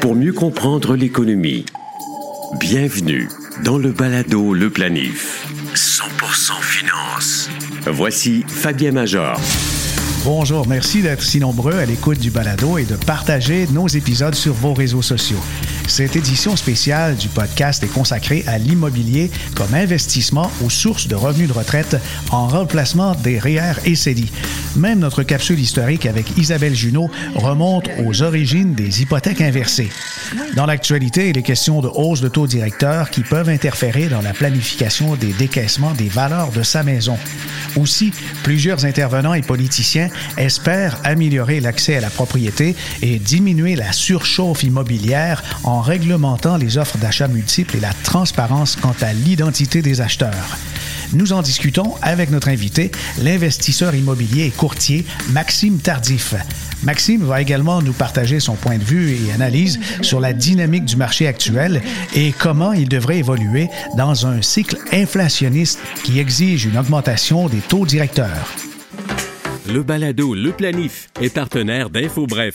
pour mieux comprendre l'économie. Bienvenue dans le balado Le Planif. 100% finance. Voici Fabien Major. Bonjour, merci d'être si nombreux à l'écoute du balado et de partager nos épisodes sur vos réseaux sociaux. Cette édition spéciale du podcast est consacrée à l'immobilier comme investissement aux sources de revenus de retraite en remplacement des REER et CELI. Même notre capsule historique avec Isabelle Junot remonte aux origines des hypothèques inversées. Dans l'actualité, il est question de hausse de taux directeurs qui peuvent interférer dans la planification des décaissements des valeurs de sa maison. Aussi, plusieurs intervenants et politiciens espèrent améliorer l'accès à la propriété et diminuer la surchauffe immobilière en réglementant les offres d'achat multiples et la transparence quant à l'identité des acheteurs. Nous en discutons avec notre invité, l'investisseur immobilier et courtier Maxime Tardif. Maxime va également nous partager son point de vue et analyse sur la dynamique du marché actuel et comment il devrait évoluer dans un cycle inflationniste qui exige une augmentation des taux directeurs. Le balado Le Planif est partenaire d'InfoBref,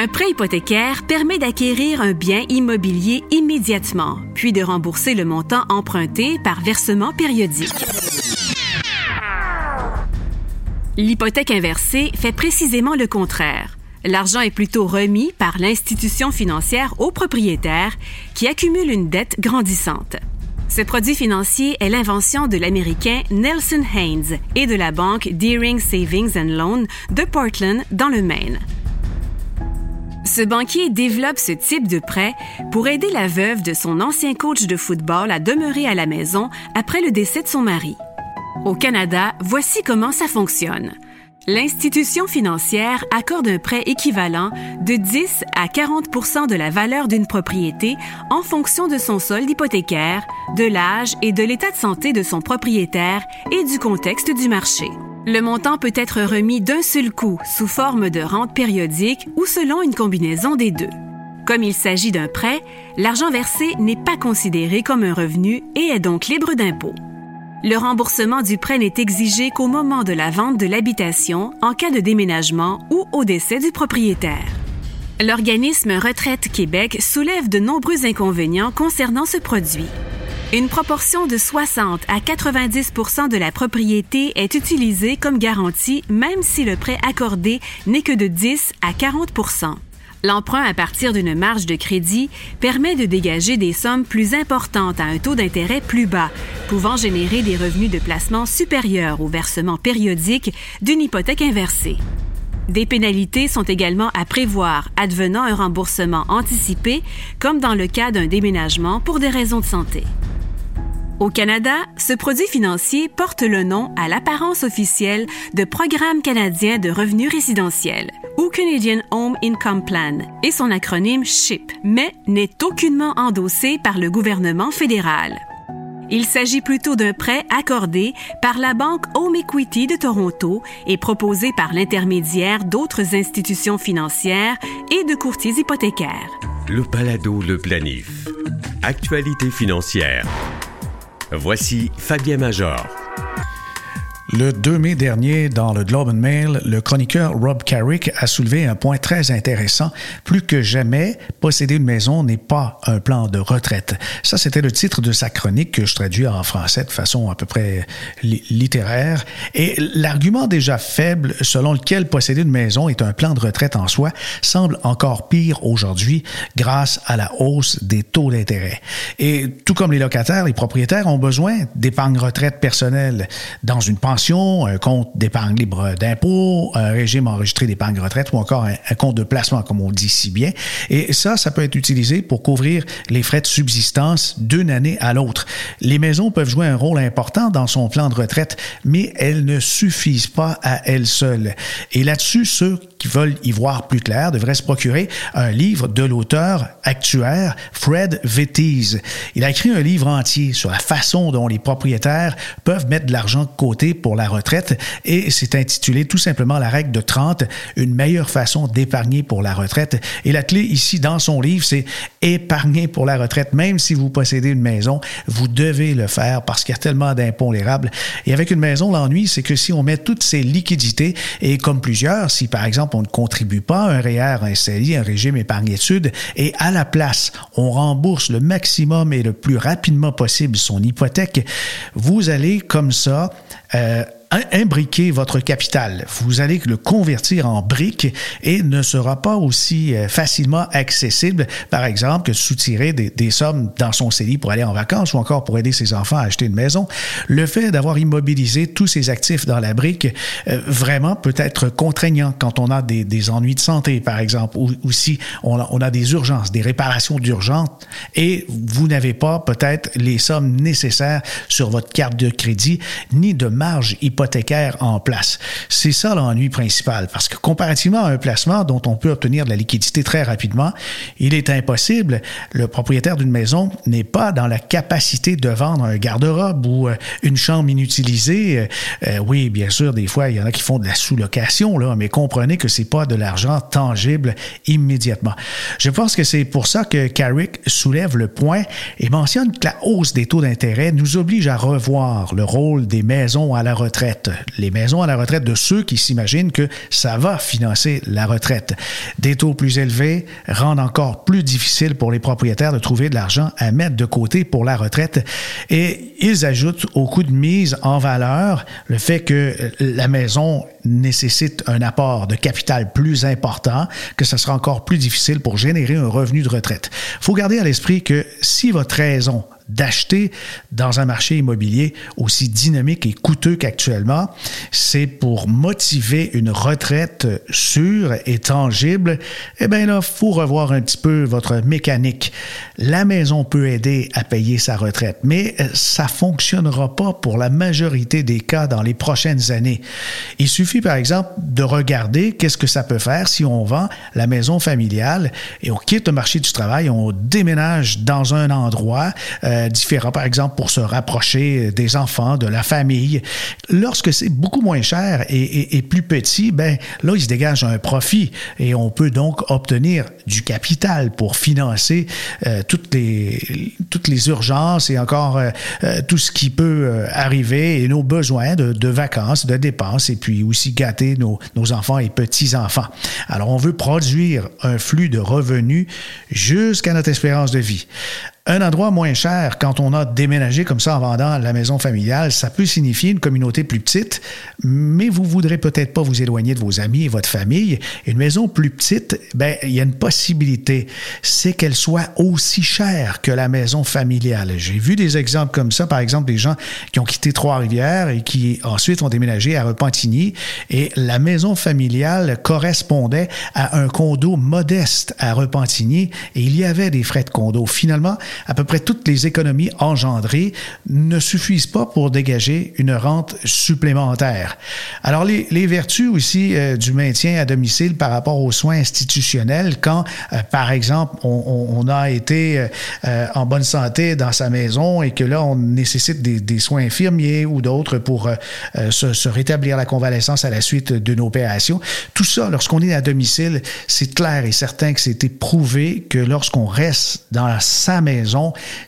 Un prêt hypothécaire permet d'acquérir un bien immobilier immédiatement, puis de rembourser le montant emprunté par versement périodique. L'hypothèque inversée fait précisément le contraire. L'argent est plutôt remis par l'institution financière au propriétaire qui accumule une dette grandissante. Ce produit financier est l'invention de l'Américain Nelson Haynes et de la banque Deering Savings and Loan de Portland, dans le Maine. Ce banquier développe ce type de prêt pour aider la veuve de son ancien coach de football à demeurer à la maison après le décès de son mari. Au Canada, voici comment ça fonctionne. L'institution financière accorde un prêt équivalent de 10 à 40 de la valeur d'une propriété en fonction de son solde hypothécaire, de l'âge et de l'état de santé de son propriétaire et du contexte du marché. Le montant peut être remis d'un seul coup sous forme de rente périodique ou selon une combinaison des deux. Comme il s'agit d'un prêt, l'argent versé n'est pas considéré comme un revenu et est donc libre d'impôt. Le remboursement du prêt n'est exigé qu'au moment de la vente de l'habitation en cas de déménagement ou au décès du propriétaire. L'organisme Retraite Québec soulève de nombreux inconvénients concernant ce produit. Une proportion de 60 à 90% de la propriété est utilisée comme garantie même si le prêt accordé n'est que de 10 à 40 L'emprunt à partir d'une marge de crédit permet de dégager des sommes plus importantes à un taux d'intérêt plus bas, pouvant générer des revenus de placement supérieurs au versement périodique d'une hypothèque inversée. Des pénalités sont également à prévoir advenant un remboursement anticipé, comme dans le cas d'un déménagement pour des raisons de santé. Au Canada, ce produit financier porte le nom à l'apparence officielle de Programme canadien de revenus résidentiels ou Canadian Home Income Plan et son acronyme SHIP, mais n'est aucunement endossé par le gouvernement fédéral. Il s'agit plutôt d'un prêt accordé par la Banque Home Equity de Toronto et proposé par l'intermédiaire d'autres institutions financières et de courtiers hypothécaires. Le Palado Le Planif. Actualité financière. Voici Fabien Major. Le 2 mai dernier, dans le Globe and Mail, le chroniqueur Rob Carrick a soulevé un point très intéressant. Plus que jamais, posséder une maison n'est pas un plan de retraite. Ça, c'était le titre de sa chronique que je traduis en français de façon à peu près littéraire. Et l'argument déjà faible selon lequel posséder une maison est un plan de retraite en soi semble encore pire aujourd'hui grâce à la hausse des taux d'intérêt. Et tout comme les locataires, les propriétaires ont besoin d'épargne retraite personnelle dans une un compte d'épargne libre d'impôt, un régime enregistré d'épargne retraite ou encore un, compte de placement, comme on dit si bien. Et ça, ça peut être utilisé pour couvrir les frais de subsistance d'une année à l'autre. Les maisons peuvent jouer un rôle important dans son plan de retraite, mais elles ne suffisent pas à elles seules. Et là-dessus, ceux qui veulent y voir plus clair devraient se procurer un livre de l'auteur actuaire Fred Vettiz. Il a écrit un livre entier sur la façon dont les propriétaires peuvent mettre de l'argent de côté pour la retraite et c'est intitulé tout simplement la règle de 30, une meilleure façon d'épargner pour la retraite. Et la clé ici dans son livre, c'est épargner pour la retraite. Même si vous possédez une maison, vous devez le faire parce qu'il y a tellement d'impondérables. Et avec une maison, l'ennui, c'est que si on met toutes ces liquidités et comme plusieurs, si par exemple on ne contribue pas à un REER, un CELI, un régime épargne-études, et à la place, on rembourse le maximum et le plus rapidement possible son hypothèque, vous allez comme ça euh, imbriquer votre capital. Vous allez le convertir en briques et ne sera pas aussi euh, facilement accessible, par exemple, que soutirer des, des, sommes dans son CELI pour aller en vacances ou encore pour aider ses enfants à acheter une maison. Le fait d'avoir immobilisé tous ses actifs dans la brique, euh, vraiment peut être contraignant quand on a des, des ennuis de santé, par exemple, ou, ou si on a, on a des urgences, des réparations d'urgence et vous n'avez pas peut-être les sommes nécessaires sur votre carte de crédit ni de marge hypothécaire en place. C'est ça l'ennui principal, parce que comparativement à un placement dont on peut obtenir de la liquidité très rapidement, il est impossible. Le propriétaire d'une maison n'est pas dans la capacité de vendre un garde-robe ou euh, une chambre inutilisée. Euh, euh, oui, bien sûr, des fois, il y en a qui font de la sous-location, là, mais comprenez que c'est pas de l'argent tangible immédiatement. Je pense que c'est pour ça que Carrick soulève le point et mentionne que la hausse des taux d'intérêt nous oblige à revoir le rôle des maisons à la retraite les maisons à la retraite de ceux qui s'imaginent que ça va financer la retraite. Des taux plus élevés rendent encore plus difficile pour les propriétaires de trouver de l'argent à mettre de côté pour la retraite et ils ajoutent au coût de mise en valeur le fait que la maison nécessite un apport de capital plus important, que ce sera encore plus difficile pour générer un revenu de retraite. Il faut garder à l'esprit que si votre raison d'acheter dans un marché immobilier aussi dynamique et coûteux qu'actuellement, c'est pour motiver une retraite sûre et tangible. Eh bien là, faut revoir un petit peu votre mécanique. La maison peut aider à payer sa retraite, mais ça fonctionnera pas pour la majorité des cas dans les prochaines années. Il suffit par exemple de regarder qu'est-ce que ça peut faire si on vend la maison familiale et on quitte le marché du travail, on déménage dans un endroit euh, différents, par exemple, pour se rapprocher des enfants, de la famille. Lorsque c'est beaucoup moins cher et, plus petit, ben là, il se dégage un profit et on peut donc obtenir du capital pour financer euh, toutes, les, toutes les urgences et encore euh, tout ce qui peut arriver et nos besoins de, vacances, de dépenses et puis aussi gâter nos, enfants et petits-enfants. Alors, on veut produire un flux de revenus jusqu'à notre espérance de vie. Un endroit moins cher quand on a déménagé comme ça en vendant la maison familiale, ça peut signifier une communauté plus petite, mais vous voudrez peut-être pas vous éloigner de vos amis et votre famille. Une maison plus petite, ben il y a une possibilité, c'est qu'elle soit aussi chère que la maison familiale. J'ai vu des exemples comme ça, par exemple des gens qui ont quitté Trois-Rivières et qui ensuite ont déménagé à Repentigny et la maison familiale correspondait à un condo modeste à Repentigny et il y avait des frais de condo. Finalement, à peu près toutes les économies engendrées ne suffisent pas pour dégager une rente supplémentaire. Alors, les, vertus aussi euh, du maintien à domicile par rapport aux soins institutionnels, quand, euh, par exemple, on, a été euh, en bonne santé dans sa maison et que là, on nécessite des, soins infirmiers ou d'autres pour se, rétablir la convalescence à la suite d'une opération. Tout ça, lorsqu'on est à domicile, c'est clair et certain que c'est éprouvé que lorsqu'on reste dans sa maison,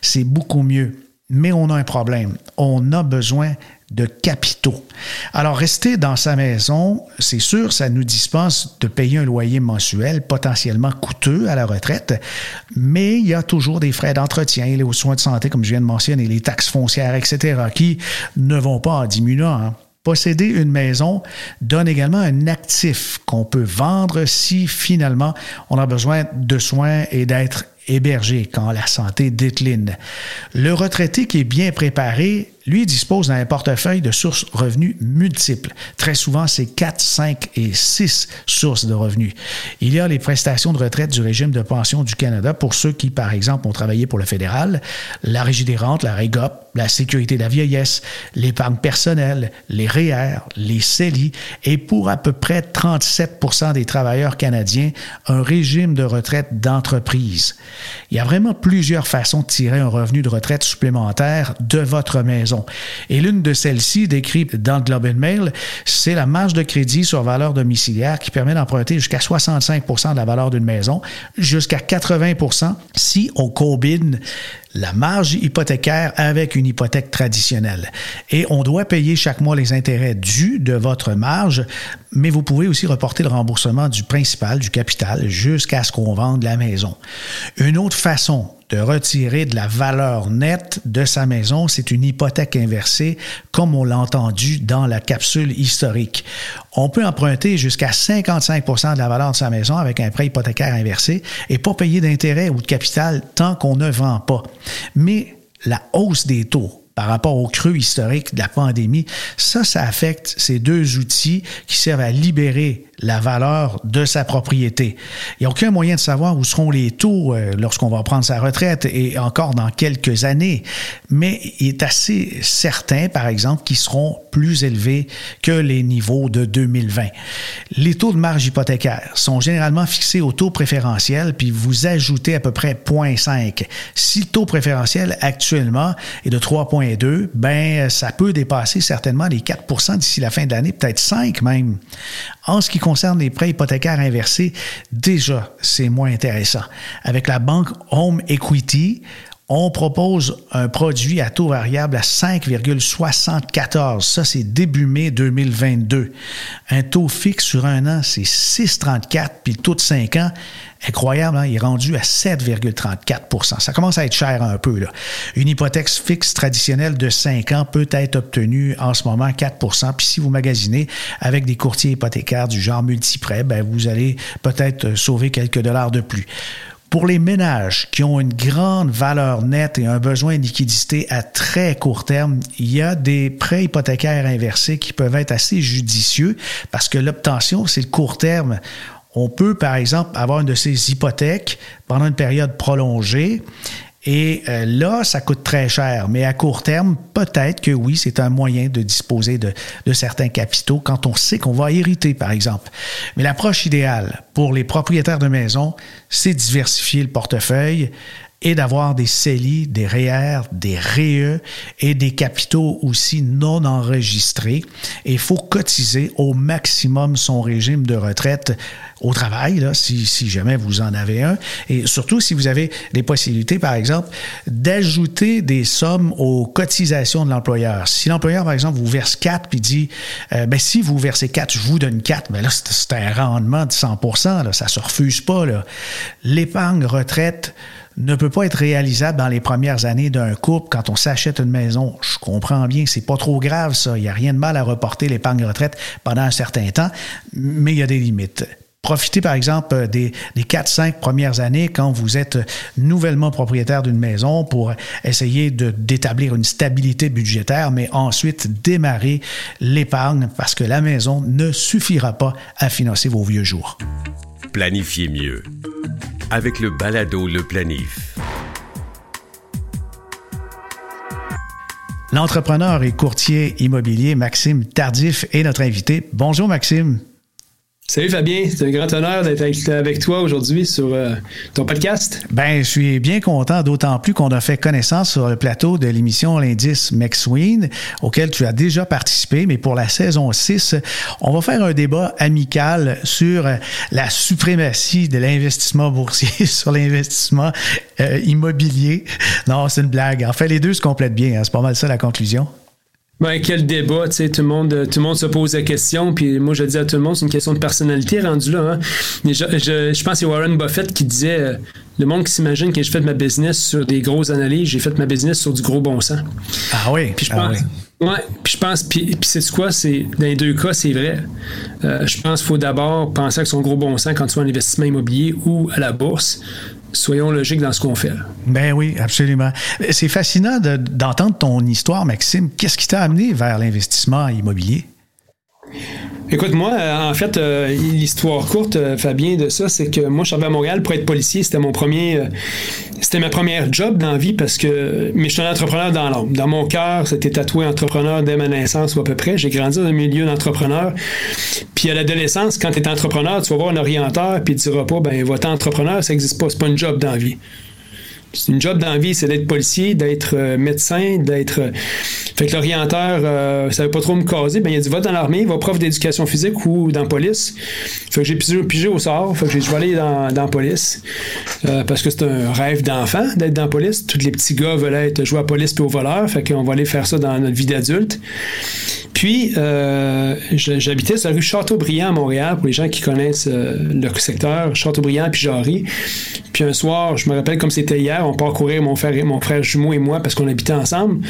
c'est beaucoup mieux. Mais on a un problème. On a besoin de capitaux. Alors, rester dans sa maison, c'est sûr, ça nous dispense de payer un loyer mensuel potentiellement coûteux à la retraite, mais il y a toujours des frais d'entretien, les soins de santé, comme je viens de mentionner, les taxes foncières, etc., qui ne vont pas en diminuant. Hein. Posséder une maison donne également un actif qu'on peut vendre si finalement on a besoin de soins et d'être hébergé quand la santé décline. Le retraité qui est bien préparé lui dispose d'un portefeuille de sources revenus multiples. Très souvent, c'est 4, 5 et 6 sources de revenus. Il y a les prestations de retraite du régime de pension du Canada pour ceux qui, par exemple, ont travaillé pour le fédéral, la Régie des rentes, la REGOP, la sécurité de la vieillesse, l'épargne personnelle, les REER, les CELI et pour à peu près 37% des travailleurs canadiens, un régime de retraite d'entreprise. Il y a vraiment plusieurs façons de tirer un revenu de retraite supplémentaire de votre maison. Et l'une de celles-ci, décrite dans Globe Mail, c'est la marge de crédit sur valeur domiciliaire qui permet d'emprunter jusqu'à 65% de la valeur d'une maison, jusqu'à 80% si on combine la marge hypothécaire avec une hypothèque traditionnelle. Et on doit payer chaque mois les intérêts dus de votre marge, mais vous pouvez aussi reporter le remboursement du principal, du capital, jusqu'à ce qu'on vende la maison. Une autre façon de retirer de la valeur nette de sa maison, c'est une hypothèque inversée, comme on l'a entendu dans la capsule historique. On peut emprunter jusqu'à 55% de la valeur de sa maison avec un prêt hypothécaire inversé et pas payer d'intérêt ou de capital tant qu'on ne vend pas. Mais la hausse des taux par rapport au creux historique de la pandémie, ça, ça affecte ces deux outils qui servent à libérer la valeur de sa propriété. Il n'y a aucun moyen de savoir où seront les taux euh, lorsqu'on va prendre sa retraite et encore dans quelques années, mais il est assez certain, par exemple, qu'ils seront plus élevés que les niveaux de 2020. Les taux de marge hypothécaire sont généralement fixés au taux préférentiel, puis vous ajoutez à peu près 0,5. Si le taux préférentiel actuellement est de 3,2, ben ça peut dépasser certainement les 4% d'ici la fin de l'année, peut-être 5 même. En ce qui concerne les prêts hypothécaires inversés, déjà, c'est moins intéressant. Avec la banque Home Equity, on propose un produit à taux variable à 5,74. Ça, c'est début mai 2022. Un taux fixe sur un an, c'est 6,34, puis le taux de 5 ans, incroyable, hein, il est rendu à 7,34% Ça commence à être cher un peu. Là. Une hypothèque fixe traditionnelle de 5 ans peut être obtenue en ce moment 4% Puis si vous magasinez avec des courtiers hypothécaires du genre multiprêt, ben, vous allez peut-être sauver quelques dollars de plus. Pour les ménages qui ont une grande valeur nette et un besoin de liquidité à très court terme, il y a des prêts hypothécaires inversés qui peuvent être assez judicieux parce que l'obtention, c'est le court terme. On peut, par exemple, avoir une de ces hypothèques pendant une période prolongée et euh, là, ça coûte très cher, mais à court terme, peut-être que oui, c'est un moyen de disposer de, de, certains capitaux quand on sait qu'on va hériter, par exemple. Mais l'approche idéale pour les propriétaires de maisons, c'est diversifier le portefeuille et d'avoir des CELI, des REER, des REE et des capitaux aussi non enregistrés. Et il faut cotiser au maximum son régime de retraite au travail, là, si, si, jamais vous en avez un. Et surtout si vous avez des possibilités, par exemple, d'ajouter des sommes aux cotisations de l'employeur. Si l'employeur, par exemple, vous verse 4 puis dit, euh, ben, si vous versez 4, je vous donne 4, ben là, c'est un rendement de 100 là, ça se refuse pas. L'épargne retraite, ne peut pas être réalisable dans les premières années d'un couple quand on s'achète une maison. Je comprends bien, c'est pas trop grave ça. Il n'y a rien de mal à reporter l'épargne retraite pendant un certain temps, mais il y a des limites. Profitez par exemple des, des 4-5 premières années quand vous êtes nouvellement propriétaire d'une maison pour essayer d'établir une stabilité budgétaire, mais ensuite démarrer l'épargne parce que la maison ne suffira pas à financer vos vieux jours. Planifiez mieux avec le balado Le Planif. L'entrepreneur et courtier immobilier Maxime Tardif est notre invité. Bonjour Maxime. Salut Fabien, c'est un grand honneur d'être avec toi aujourd'hui sur euh, ton podcast. Ben, je suis bien content, d'autant plus qu'on a fait connaissance sur le plateau de l'émission L'Indice McSween, auquel tu as déjà participé, mais pour la saison 6, on va faire un débat amical sur la suprématie de l'investissement boursier sur l'investissement euh, immobilier. Non, c'est une blague. En fait, les deux se complètent bien. Hein. C'est pas mal ça la conclusion. Ben, quel débat, tu sais, tout le monde, tout le monde se pose la question, puis moi je dis à tout le monde, c'est une question de personnalité rendue là. Hein. Je, je, pense que c'est Warren Buffett qui disait, euh, le monde qui s'imagine que j'ai fait ma business sur des grosses analyses, j'ai fait ma business sur du gros bon sens. Ah oui. Puis je ah pense, ouais, puis je pense, puis, c'est quoi, c'est dans les deux cas, c'est vrai. Euh, je pense qu'il faut d'abord penser à son gros bon sens quand tu vas en investissement immobilier ou à la bourse. Soyons logiques dans ce qu'on fait. Ben oui, absolument. C'est fascinant d'entendre ton histoire, Maxime. Qu'est-ce qui t'a amené vers l'investissement immobilier? Écoute, moi, euh, en fait, euh, l'histoire courte, euh, Fabien, de ça, c'est que moi, je suis à Montréal pour être policier. C'était mon premier. c'était ma première job dans la vie parce que. Mais je suis un entrepreneur dans l'âme. Dans mon cœur, c'était tatoué entrepreneur dès ma naissance ou à peu près. J'ai grandi dans un milieu d'entrepreneur. Puis à l'adolescence, quand tu es entrepreneur, tu vas voir un orienteur, puis tu diras pas, ben, va entrepreneur, ça n'existe pas. C'est pas une job dans la vie. C'est une job d'envie, c'est d'être policier, d'être euh, médecin, d'être. Euh, fait que l'orienteur, euh, ça veut pas trop me caser. Ben, il a dit va dans l'armée, va prof d'éducation physique ou dans police. Fait que j'ai pigé, au sort. Fait que je vais aller dans, la police. parce que c'est un rêve d'enfant d'être dans police. Tous les petits gars veulent être jouer à police puis au voleur. Fait qu'on va aller faire ça dans notre vie d'adulte. Puis, j'habitais sur la rue Châteaubriand à Montréal, pour les gens qui connaissent le secteur, Châteaubriand puis Jarry. Puis un soir, je me rappelle comme c'était hier, on part courir, mon frère, mon frère jumeau et moi, parce qu'on habitait ensemble.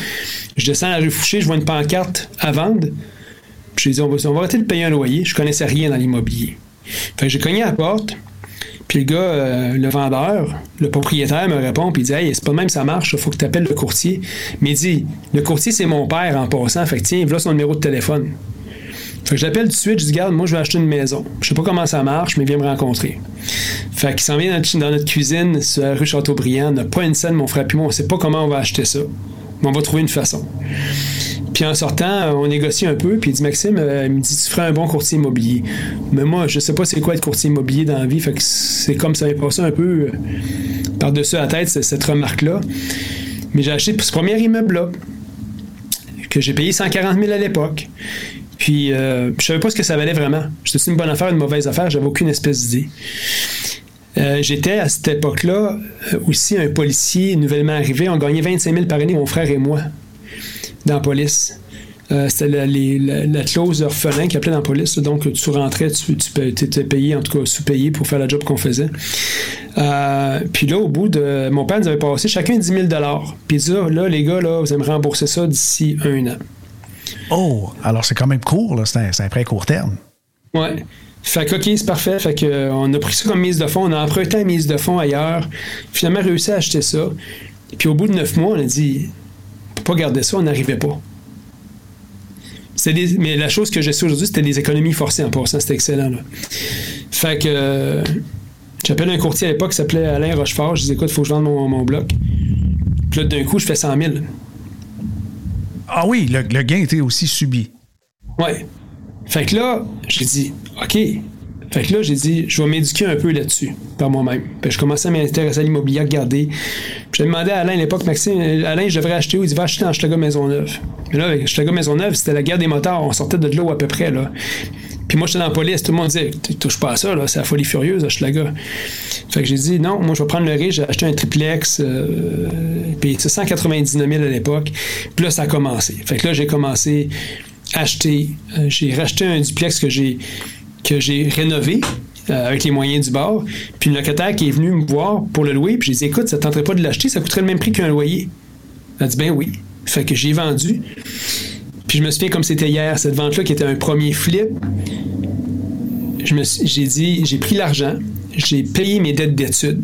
Je descends à la rue Fouché, je vois une pancarte à vendre. Puis j'ai dit, on va, on arrêter de payer un loyer. Je connaissais rien dans l'immobilier. Fait que j'ai cogné à la porte. Puis le gars, euh, le vendeur, le propriétaire me répond, puis il dit Hey, c'est pas même ça marche, il faut que tu appelles le courtier. Mais il dit Le courtier, c'est mon père en passant, fait que tiens, voilà son numéro de téléphone. Fait que je l'appelle tout de suite, je dis, garde, moi je vais acheter une maison. Je sais pas comment ça marche, mais viens me rencontrer. Fait qu'il s'en vient dans notre, cuisine sur la rue Châteaubriand, on n'a pas une scène, mon frère puis moi, on sait pas comment on va acheter ça. Mais on va trouver une façon. Puis en sortant, on négocie un peu, puis il dit Maxime, euh, il me dit tu ferais un bon courtier immobilier. Mais moi, je sais pas c'est quoi être courtier immobilier dans la vie, c'est comme ça m'est passé un peu euh, par-dessus la tête cette remarque-là. Mais j'ai acheté ce premier immeuble-là, que j'ai payé 140 000 à l'époque. Puis, euh, je savais pas ce que ça valait vraiment. C'était une bonne affaire, une mauvaise affaire, j'avais aucune espèce d'idée. Euh, j'étais à cette époque-là euh, aussi un policier nouvellement arrivé. On gagnait 25 000 par année, mon frère et moi, dans la police. c'était la, clause orphelin qui appelait dans la police. Donc, tu rentrais, tu, étais payé, en tout cas sous-payé pour faire la job qu'on faisait. puis là, au bout de. Mon père nous avait passé chacun 10 000 Puis il dit là, les gars, là, vous allez me rembourser ça d'ici un an. Oh, alors c'est quand même court, là. C'est un, un, prêt court terme. Ouais. Fait que, OK, c'est parfait. Fait que, euh, on a pris ça comme mise de fonds. On a emprunté la mise de fonds ailleurs. Finalement, réussi à acheter ça. Puis au bout de neuf mois, on a dit, on peut pas garder ça, on n'arrivait pas. mais la chose que j'ai su aujourd'hui, c'était des économies forcées en passant. C'était excellent. Là. Fait que euh, j'appelle un courtier à l'époque qui s'appelait Alain Rochefort. Je dis écoute, il faut que je vende mon, mon bloc. Puis là, d'un coup, je fais 100 000. Ah oui, le, gain était aussi subi. Ouais. Fait que là, j'ai dit, OK. Fait que là, j'ai dit, je vais m'éduquer un peu là-dessus, par moi-même. Puis je commençais à m'intéresser à l'immobilier, à regarder. Puis j'ai demandé à Alain à l'époque, Maxime, Alain, je devrais acheter où? Il dit, va acheter dans Maison Maisonneuve. Mais là, avec Maison Maisonneuve, c'était la guerre des moteurs. On sortait de l'eau à peu près, là. Puis moi, j'étais dans la police, tout le monde disait, tu touches pas à ça, là, c'est la folie furieuse, gars. Fait que j'ai dit, non, moi, je vais prendre le risque, j'ai acheté un triplex, euh, puis 199 000 à l'époque. Puis là, ça a commencé. Fait que là, j'ai commencé à acheter, euh, j'ai racheté un duplex que j'ai que j'ai rénové, euh, avec les moyens du bord. Puis le locataire qui est venu me voir pour le louer, puis j'ai dit écoute, ça ne tenterait pas de l'acheter, ça coûterait le même prix qu'un loyer. Elle a dit ben oui. Fait que j'ai vendu. Puis je me souviens comme c'était hier, cette vente-là qui était un premier flip. J'ai dit, j'ai pris l'argent, j'ai payé mes dettes d'études.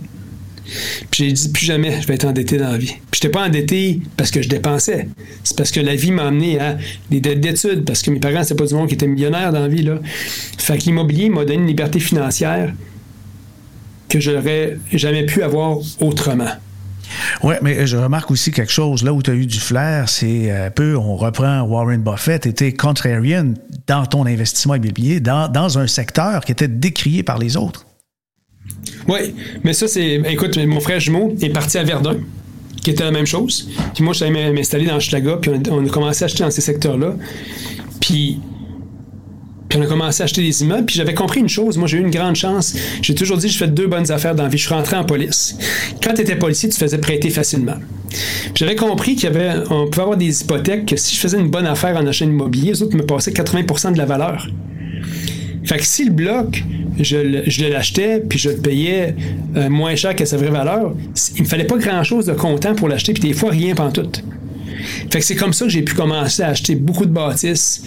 Puis j'ai dit plus jamais je vais être endetté dans la vie. Puis j'étais pas endetté parce que je dépensais. C'est parce que la vie m'a amené à des dettes d'études, parce que mes parents, c'était pas du monde qui était millionnaire dans la vie. Là. Fait que l'immobilier m'a donné une liberté financière que j'aurais jamais pu avoir autrement. Oui, mais je remarque aussi quelque chose. Là où tu as eu du flair, c'est un peu, on reprend Warren Buffett, était contrarian dans ton investissement immobilier, dans, dans un secteur qui était décrié par les autres. Oui, mais ça, c'est. Écoute, mon frère jumeau est parti à Verdun, qui était la même chose. Puis moi, je suis allé m'installer dans Chicago, puis on a commencé à acheter dans ces secteurs-là. Puis puis on a commencé à acheter des immeubles. Puis j'avais compris une chose. Moi, j'ai eu une grande chance. J'ai toujours dit, je fais deux bonnes affaires dans la vie. Je suis rentré en police. Quand tu étais policier, tu faisais prêter facilement. J'avais compris qu'il y avait, on pouvait avoir des hypothèques que si je faisais une bonne affaire en achetant immobilier, les autres me passaient 80% de la valeur. Fait que si le bloc, je, le l'achetais, puis je le payais euh, moins cher que sa vraie valeur, il me fallait pas grand-chose de comptant pour l'acheter, puis des fois, rien tout. Fait que c'est comme ça que j'ai pu commencer à acheter beaucoup de bâtisses.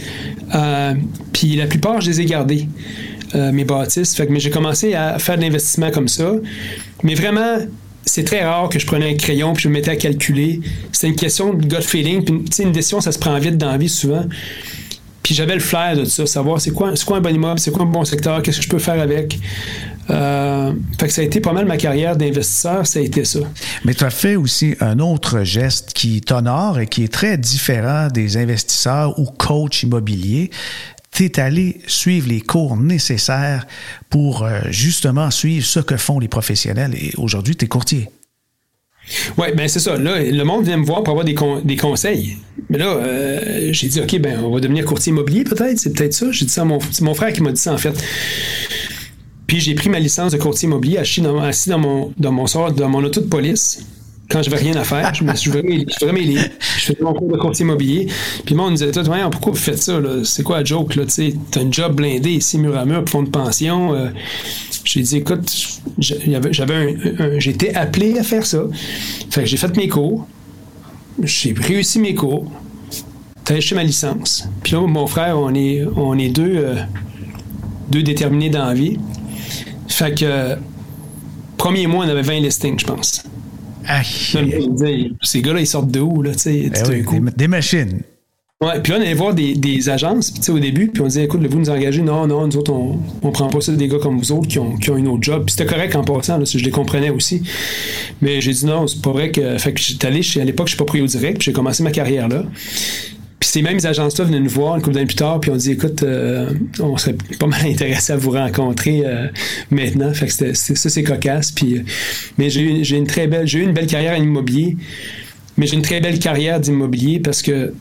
Euh, puis la plupart, je les ai gardées, euh, mes bâtisses. Fait que mais j'ai commencé à faire de l'investissement comme ça. Mais vraiment, c'est très rare que je prenais un crayon puis je me mettais à calculer. C'était une question de gut feeling. Puis, une décision, ça se prend vite dans la vie souvent. J'avais le flair de ça, savoir c'est quoi, quoi un bon immeuble, c'est quoi un bon secteur, qu'est-ce que je peux faire avec. Euh, fait que ça a été pas mal ma carrière d'investisseur, ça a été ça. Mais tu as fait aussi un autre geste qui t'honore et qui est très différent des investisseurs ou coachs immobiliers. Tu es allé suivre les cours nécessaires pour euh, justement suivre ce que font les professionnels et aujourd'hui, tu es courtier. Oui, ben c'est ça. Là, le monde vient me voir pour avoir des, des conseils. Mais là, euh, j'ai dit, OK, ben on va devenir courtier immobilier peut-être. C'est peut-être ça. J'ai dit ça à mon, mon frère qui m'a dit ça en fait. Puis j'ai pris ma licence de courtier immobilier assis dans, mon, dans mon, dans mon auto de police quand je n'avais rien à faire. Je me suis mes, je faisais. Je faisais mon cours de courtier immobilier. Puis moi, on me disait, toi, pourquoi vous faites ça? C'est quoi la joke? Tu as un job blindé ici, mur à mur, pour fond de pension. Euh, j'ai dit, écoute, j'avais été appelé à faire ça. Fait que j'ai fait mes cours. J'ai réussi mes cours. J'ai acheté ma licence. Puis là, mon frère, on est, on est deux, euh, deux déterminés dans la vie. Fait que, premier mois, on avait 20 listings, je pense. ces gars-là, ils sortent de où, là, tu sais, ben des, machines. Puis là, on allait voir des, des agences, puis au début, puis on disait, écoute, vous nous engagez? Non, non, nous autres, on, on prend pas ça des gars comme vous autres qui ont, une autre job. Puis c'était correct en passant, je les comprenais aussi. Mais j'ai dit non, c'est pas vrai que. Fait que j'étais allé, à l'époque, je suis pas pris au direct, puis j'ai commencé ma carrière là. Puis ces mêmes agences-là venaient nous voir une couple d'années plus tard, puis on dit écoute, euh, on serait pas mal intéressé à vous rencontrer euh, maintenant. Fait que ça, c'est cocasse. Puis, euh, mais j'ai eu, une très belle, j'ai eu une belle carrière en immobilier, mais j'ai une très belle carrière d'immobilier parce que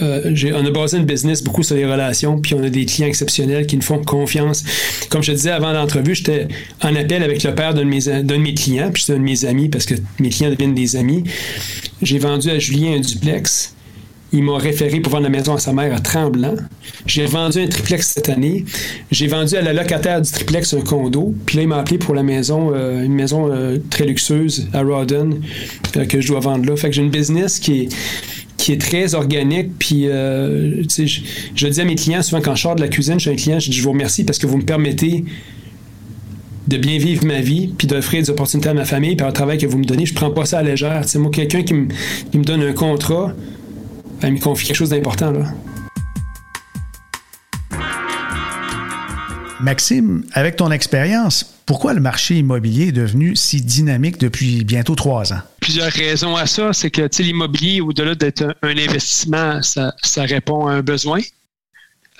on a basé une business beaucoup sur les relations, puis on a des clients exceptionnels qui nous font confiance. Comme je te disais avant l'entrevue, j'étais en appel avec le père d'un de mes, clients, puis c'est un de mes amis parce que mes clients deviennent des amis. J'ai vendu à Julien un duplex. Il m'a référé pour vendre la maison à sa mère à Tremblant. J'ai vendu un triplex cette année. J'ai vendu à la locataire du triplex un condo. Puis là, il m'a appelé pour la maison, euh, une maison euh, très luxueuse à Rawdon euh, que je dois vendre là. Fait que j'ai une business qui est est très organique. Puis, je, je dis à mes clients, souvent quand je sors de la cuisine, je suis un client, je dis je vous remercie parce que vous me permettez de bien vivre ma vie, puis d'offrir des opportunités à ma famille, par le travail que vous me donnez. Je prends pas ça à légère. Moi, quelqu'un qui, qui me donne un contrat, elle me confie quelque chose d'important. Là. Maxime, avec ton expérience, pourquoi le marché immobilier est devenu si dynamique depuis bientôt trois ans? Plusieurs raisons à ça. C'est que l'immobilier, au-delà d'être un, investissement, ça, répond à un besoin.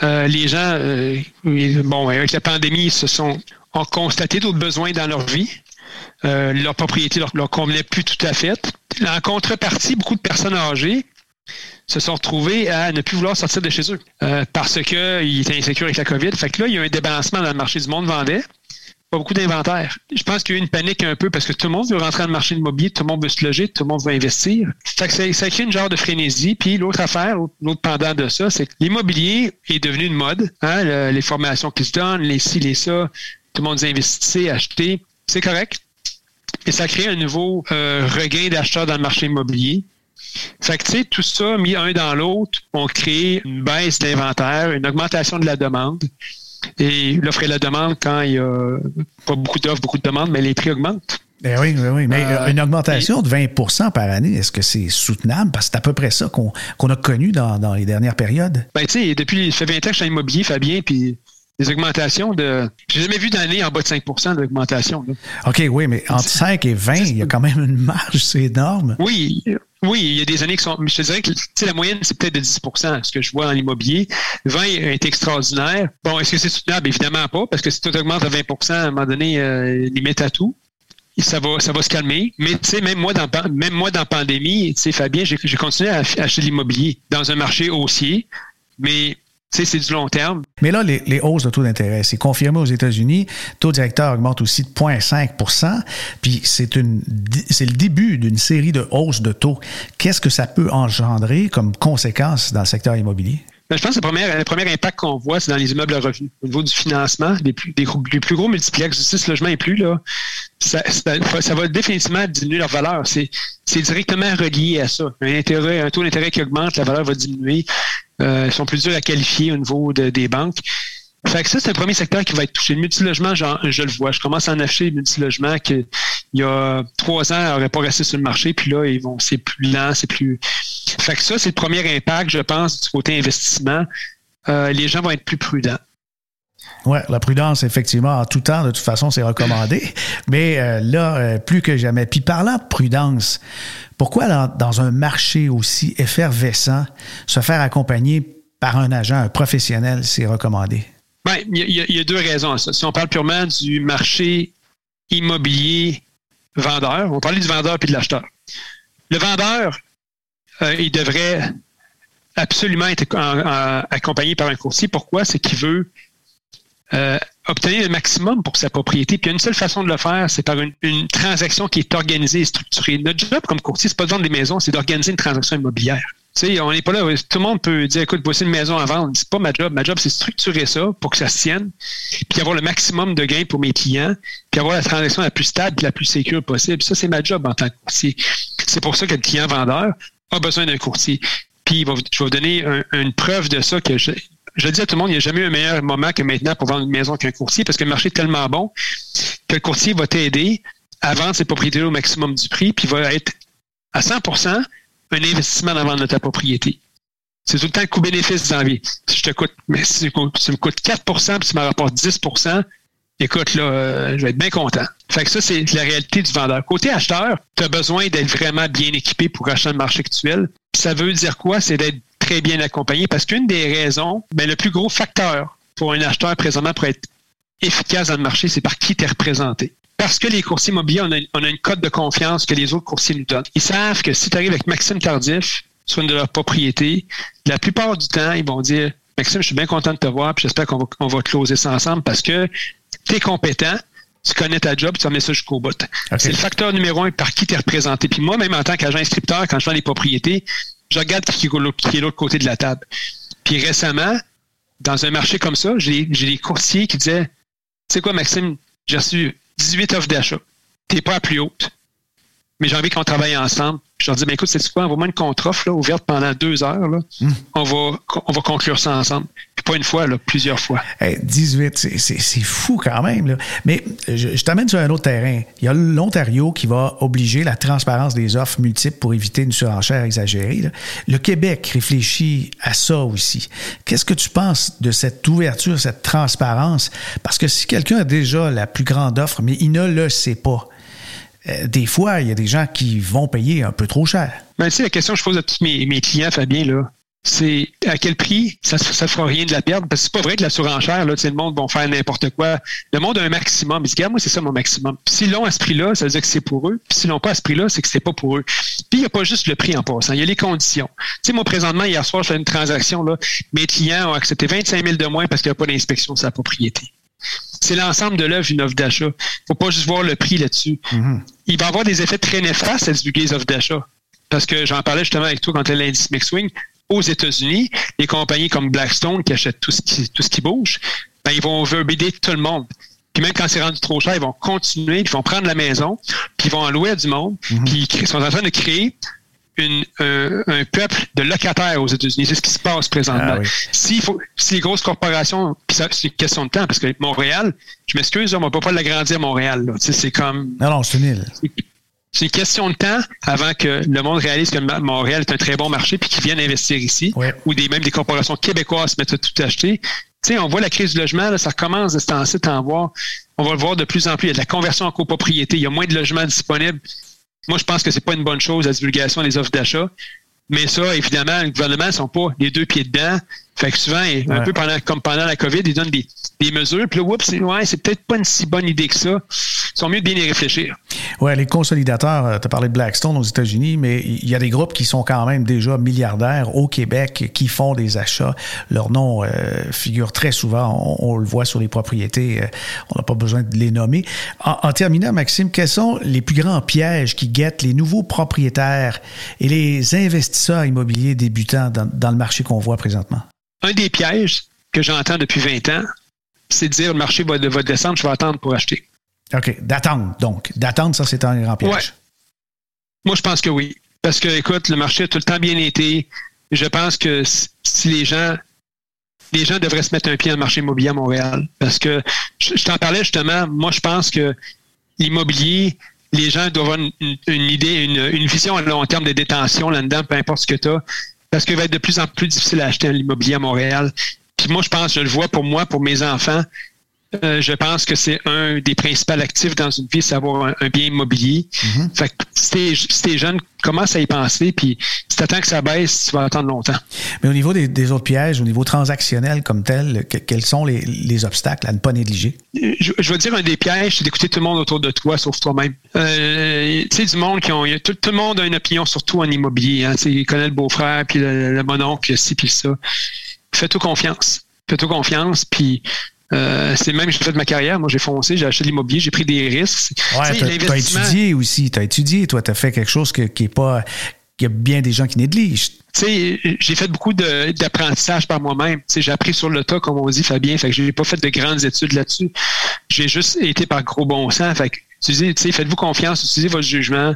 Euh, les gens, euh, bon, avec la pandémie, se sont, ont constaté d'autres besoins dans leur vie. Euh, leur propriété leur, leur convenait plus tout à fait. En contrepartie, beaucoup de personnes âgées se sont retrouvés à ne plus vouloir sortir de chez eux euh, parce qu'ils étaient insécures avec la COVID. Fait que là, il y a eu un débalancement dans le marché du monde vendait. Pas beaucoup d'inventaire. Je pense qu'il y a eu une panique un peu parce que tout le monde veut rentrer dans le marché immobilier, tout le monde veut se loger, tout le monde veut investir. Fait ça, crée une genre de frénésie. Puis l'autre affaire, l'autre pendant de ça, c'est que l'immobilier est devenu une mode. Hein, les formations qui se donnent, les ci, les ça, tout le monde dit investir, acheter. C'est correct. Et ça crée un nouveau euh, regain d'acheteurs dans le marché immobilier. Fait que, tu sais, tout ça mis un dans l'autre, on crée une baisse d'inventaire, une augmentation de la demande. Et l'offre et la demande, quand il y a pas beaucoup d'offres, beaucoup de demandes, mais les prix augmentent. Ben oui, oui, oui. Mais euh, une augmentation de 20% par année, est-ce que c'est soutenable? Parce que c'est à peu près ça qu'on a connu dans, les dernières périodes. Ben, tu sais, depuis, ça fait 20 ans que je suis en immobilier, Fabien, puis des augmentations de. J'ai jamais vu d'année en bas de 5% d'augmentation. OK, oui, mais entre 5 et 20, il y a quand même une marge, c'est énorme. Oui, oui, il y a des années qui sont. Je te dirais que la moyenne, c'est peut-être de 10% ce que je vois en immobilier. 20 est extraordinaire. Bon, est-ce que c'est soutenable? Évidemment pas, parce que si tout augmente à 20% à un moment donné, euh, limite à tout. Ça va, ça va se calmer. Mais tu sais, même moi dans même moi dans pandémie, tu sais, Fabien, j'ai continué à acheter de l'immobilier dans un marché haussier. Mais c'est du long terme. Mais là, les, hausses de taux d'intérêt, c'est confirmé aux États-Unis. Taux directeur augmente aussi de 0,5% puis c'est c'est le début d'une série de hausses de taux. Qu'est-ce que ça peut engendrer comme conséquence dans le secteur immobilier? Ben, je pense que le premier, le premier impact qu'on voit, c'est dans les immeubles à revenus. Au niveau du financement, les plus, les, plus gros multiplex de 6 logements et plus, là, ça, ça, va définitivement diminuer leur valeur. C'est directement relié à ça. Un, intérêt, un taux d'intérêt qui augmente, la valeur va diminuer. Euh, ils sont plus durs à qualifier au niveau des banques. Fait que ça, c'est le premier secteur qui va être touché. Le multilogement, je le vois. Je commence à en acheter le multilogement qui, il y a trois ans, n'aurait pas resté sur le marché, puis là, ils vont, c'est plus lent, c'est plus. Fait que ça, c'est le premier impact, je pense, du côté investissement. Euh, les gens vont être plus prudents. Oui, la prudence, effectivement, en tout temps, de toute façon, c'est recommandé. Mais euh, là, euh, plus que jamais. Puis parlant de prudence, pourquoi dans, un marché aussi effervescent, se faire accompagner par un agent, un professionnel, c'est recommandé? Bien, il y, a deux raisons à ça. Si on parle purement du marché immobilier vendeur, on va parler du vendeur puis de l'acheteur. Le vendeur, euh, il devrait absolument être accompagné par un courtier. Pourquoi? C'est qu'il veut euh, obtenir le maximum pour sa propriété. Puis une seule façon de le faire, c'est par une, transaction qui est organisée et structurée. Notre job comme courtier, c'est pas de vendre des maisons, c'est d'organiser une transaction immobilière. Tu sais, on n'est pas là. Tout le monde peut dire, écoute, voici une maison à vendre. C'est pas ma job. Ma job, c'est structurer ça pour que ça se tienne, puis avoir le maximum de gains pour mes clients, puis avoir la transaction la plus stable et la plus sécure possible. Ça, c'est ma job en tant que courtier. C'est pour ça que le client vendeur a besoin d'un courtier. Puis, je vais vous donner une preuve de ça que je, je dis à tout le monde, il n'y a jamais eu un meilleur moment que maintenant pour vendre une maison qu'un courtier parce que le marché est tellement bon que le courtier va t'aider à vendre ses propriétés au maximum du prix, puis va être à 100% un investissement dans la vente de ta propriété. C'est tout le temps le coût-bénéfice vie. Si je te coûte, mais si tu me coûtes 4% puis tu me rapportes 10 écoute, là, euh, je vais être bien content. Fait que ça, c'est la réalité du vendeur. Côté acheteur, tu as besoin d'être vraiment bien équipé pour acheter le marché actuel. ça veut dire quoi? C'est d'être très bien accompagné parce qu'une des raisons, ben, le plus gros facteur pour un acheteur présentement pour être efficace dans le marché, c'est par qui tu es représenté. Parce que les courtiers immobiliers, on a, une cote de confiance que les autres courtiers nous donnent. Ils savent que si tu arrives avec Maxime Tardif sur une de leurs propriétés, la plupart du temps, ils vont dire Maxime, je suis bien content de te voir, puis j'espère qu'on va, on va closer ça ensemble parce que tu es compétent, tu connais ta job, tu vas mettre ça jusqu'au bout. C'est le facteur numéro un par qui tu es représenté. Puis moi, même en tant qu'agent inscripteur, quand je vends les propriétés, je regarde qui est l'autre côté de la table. Puis récemment, dans un marché comme ça, j'ai des courtiers qui disaient Tu sais quoi, Maxime, j'ai reçu 18 offres d'achat. Tu n'es pas à plus haute, mais j'ai envie qu'on travaille ensemble. Je leur dis, ben écoute, c'est quoi, envoie-moi une contre-offre là, ouverte pendant deux heures. Là. Hmm. On, va, on va conclure ça ensemble. pas une fois, là, plusieurs fois. 18, c'est fou quand même. Là. Mais je, t'amène sur un autre terrain. Il y a l'Ontario qui va obliger la transparence des offres multiples pour éviter une surenchère exagérée. Le Québec réfléchit à ça aussi. Qu'est-ce que tu penses de cette ouverture, cette transparence? Parce que si quelqu'un a déjà la plus grande offre, mais il ne le sait pas, euh, des fois, il y a des gens qui vont payer un peu trop cher. Ben, tu la question que je pose à tous mes, clients, Fabien, là, c'est à quel prix ça ne fera rien de la perdre. Parce que c'est pas vrai que la surenchère, là, le monde va faire n'importe quoi. Le monde a un maximum. Ils disent, regarde, moi, c'est ça mon maximum. S'ils l'ont à ce prix-là, ça veut dire que c'est pour eux. Puis s'ils l'ont pas à ce prix-là, c'est que c'est pas pour eux. Puis il n'y a pas juste le prix en passant, il y a les conditions. Tu sais, moi, présentement, hier soir, je fais une transaction, là, mes clients ont accepté 25 000 de moins parce qu'il n'y a pas d'inspection sur la propriété c'est l'ensemble de l'œuvre une offre d'achat. Il ne faut pas juste voir le prix là-dessus. Mhm. Il va avoir des effets très néfastes à divulguer les offres d'achat. Parce que j'en parlais justement avec toi quand tu l'indice MixWing. Aux États-Unis, les compagnies comme Blackstone qui achètent tout ce qui, tout ce qui bouge, ben, ils vont overbider tout le monde. Puis même quand c'est rendu trop cher, ils vont continuer, ils vont prendre la maison, puis ils vont en louer à du monde, mhm. puis ils sont en train de créer un, peuple de locataires aux États-Unis. C'est ce qui se passe présentement. Ah si, les grosses corporations, puis c'est une question de temps, parce que Montréal, je m'excuse, on ne peut pas l'agrandir à Montréal. C'est comme. Non, non, c'est une C'est une question de temps avant que le monde réalise que Montréal est un très bon marché puis qu'ils viennent investir ici, ou des, même des corporations québécoises se mettent à tout acheter. Tu sais, on voit la crise du logement, ça commence de ce temps-ci voir. On va le voir de plus en plus. Il y a de la conversion en copropriété. Il y a moins de logements disponibles. Moi, je pense que c'est pas une bonne chose, la divulgation des offres d'achat. Mais ça, évidemment, le gouvernement ne sont pas les deux pieds dedans. Fait que souvent, un peu pendant, comme pendant la COVID, ils donnent des, mesures. Puis là, oups, ouais, c'est peut-être pas une si bonne idée que ça. Ils sont mieux de bien y réfléchir. Oui, les consolidateurs, euh, tu as parlé de Blackstone aux États-Unis, mais il y a des groupes qui sont quand même déjà milliardaires au Québec qui font des achats. Leur nom euh, figure très souvent, on, le voit sur les propriétés, euh, on n'a pas besoin de les nommer. En, terminant, Maxime, quels sont les plus grands pièges qui guettent les nouveaux propriétaires et les investisseurs immobiliers débutants dans le marché qu'on voit présentement? un des pièges que j'entends depuis 20 ans, c'est de dire le marché va, va descendre, je vais attendre pour acheter. OK. D'attendre, donc. D'attendre, ça, c'est un grand piège. Moi, je pense que oui. Parce que, écoute, le marché a tout le temps bien été. Je pense que si les gens les gens devraient se mettre un pied dans le marché immobilier à Montréal. Parce que je, t'en parlais justement, moi je pense que l'immobilier, les gens doivent avoir une, idée, une, vision à long terme de détention là-dedans, peu importe ce que tu as. Parce qu'il va être de plus en plus difficile à acheter un immobilier à Montréal. Puis moi, je pense, je le vois pour moi, pour mes enfants, euh, je pense que c'est un des principaux actifs dans une vie, c'est avoir un, bien immobilier. Mm-hmm. Fait que si t'es, jeune, commence à y penser, puis si t'attends que ça baisse, tu vas attendre longtemps. Mais au niveau des, autres pièges, au niveau transactionnel comme tel, quels sont les, obstacles à ne pas négliger? Je, je, veux dire, un des pièges, c'est d'écouter tout le monde autour de toi, sauf toi-même. Euh, tu sais, du monde qui ont... Tout, tout, le monde a une opinion, surtout en immobilier. Hein, il connaît le beau-frère, puis le, le mononcle, ci, puis ça. Fais-toi confiance. Fais-toi confiance, puis euh, c'est même, j'ai fait ma carrière. Moi, j'ai foncé, j'ai acheté de l'immobilier, j'ai pris des risques. Ouais, t'as, as étudié aussi. T'as étudié, toi. T'as fait quelque chose qui est pas. qu'il y a bien des gens qui négligent. Tu sais, j'ai fait beaucoup d'apprentissage par moi-même. Tu sais, j'ai appris sur le tas, comme on dit, Fabien. Fait que j'ai pas fait de grandes études là-dessus. J'ai juste été par gros bon sens. Fait que, tu sais, faites-vous confiance, utilisez votre jugement.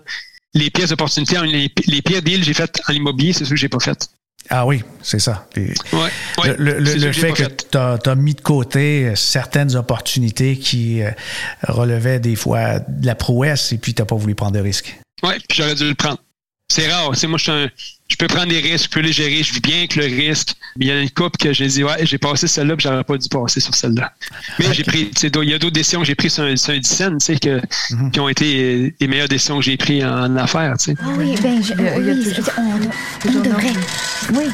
Les pires opportunités, les, les pires deals que j'ai fait en immobilier, c'est ce que j'ai pas fait. Ah oui, c'est ça. Le, fait que tu as, mis de côté certaines opportunités qui euh, relevaient des fois de la prouesse et puis tu n'as pas voulu prendre de risques. Oui, puis j'aurais dû le prendre. C'est rare. moi, je, je, peux prendre des risques, je peux les gérer, je vis bien avec le risque. Il y a une coupe que j'ai dit, ouais, j'ai passé celle-là, puis j'aurais pas dû passer sur celle-là. Mais j'ai pris, il y a d'autres décisions que j'ai prises sur un, sur un tu sais, que, mhm. qui ont été les meilleures décisions que j'ai prises en, affaires, tu sais. Ah oui, ben, je, oui, on, on devrait. Oui.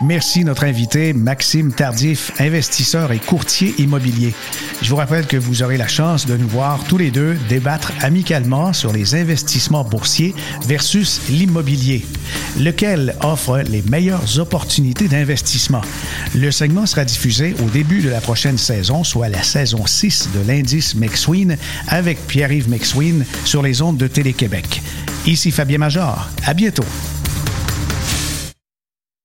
Merci notre invité Maxime Tardif, investisseur et courtier immobilier. Je vous rappelle que vous aurez la chance de nous voir tous les deux débattre amicalement sur les investissements boursiers versus l'immobilier, lequel offre les meilleures opportunités d'investissement? Le segment sera diffusé au début de la prochaine saison, soit la saison 6 de l'indice McSween avec Pierre-Yves McSween sur les ondes de Télé-Québec. Ici Fabien Major. À bientôt.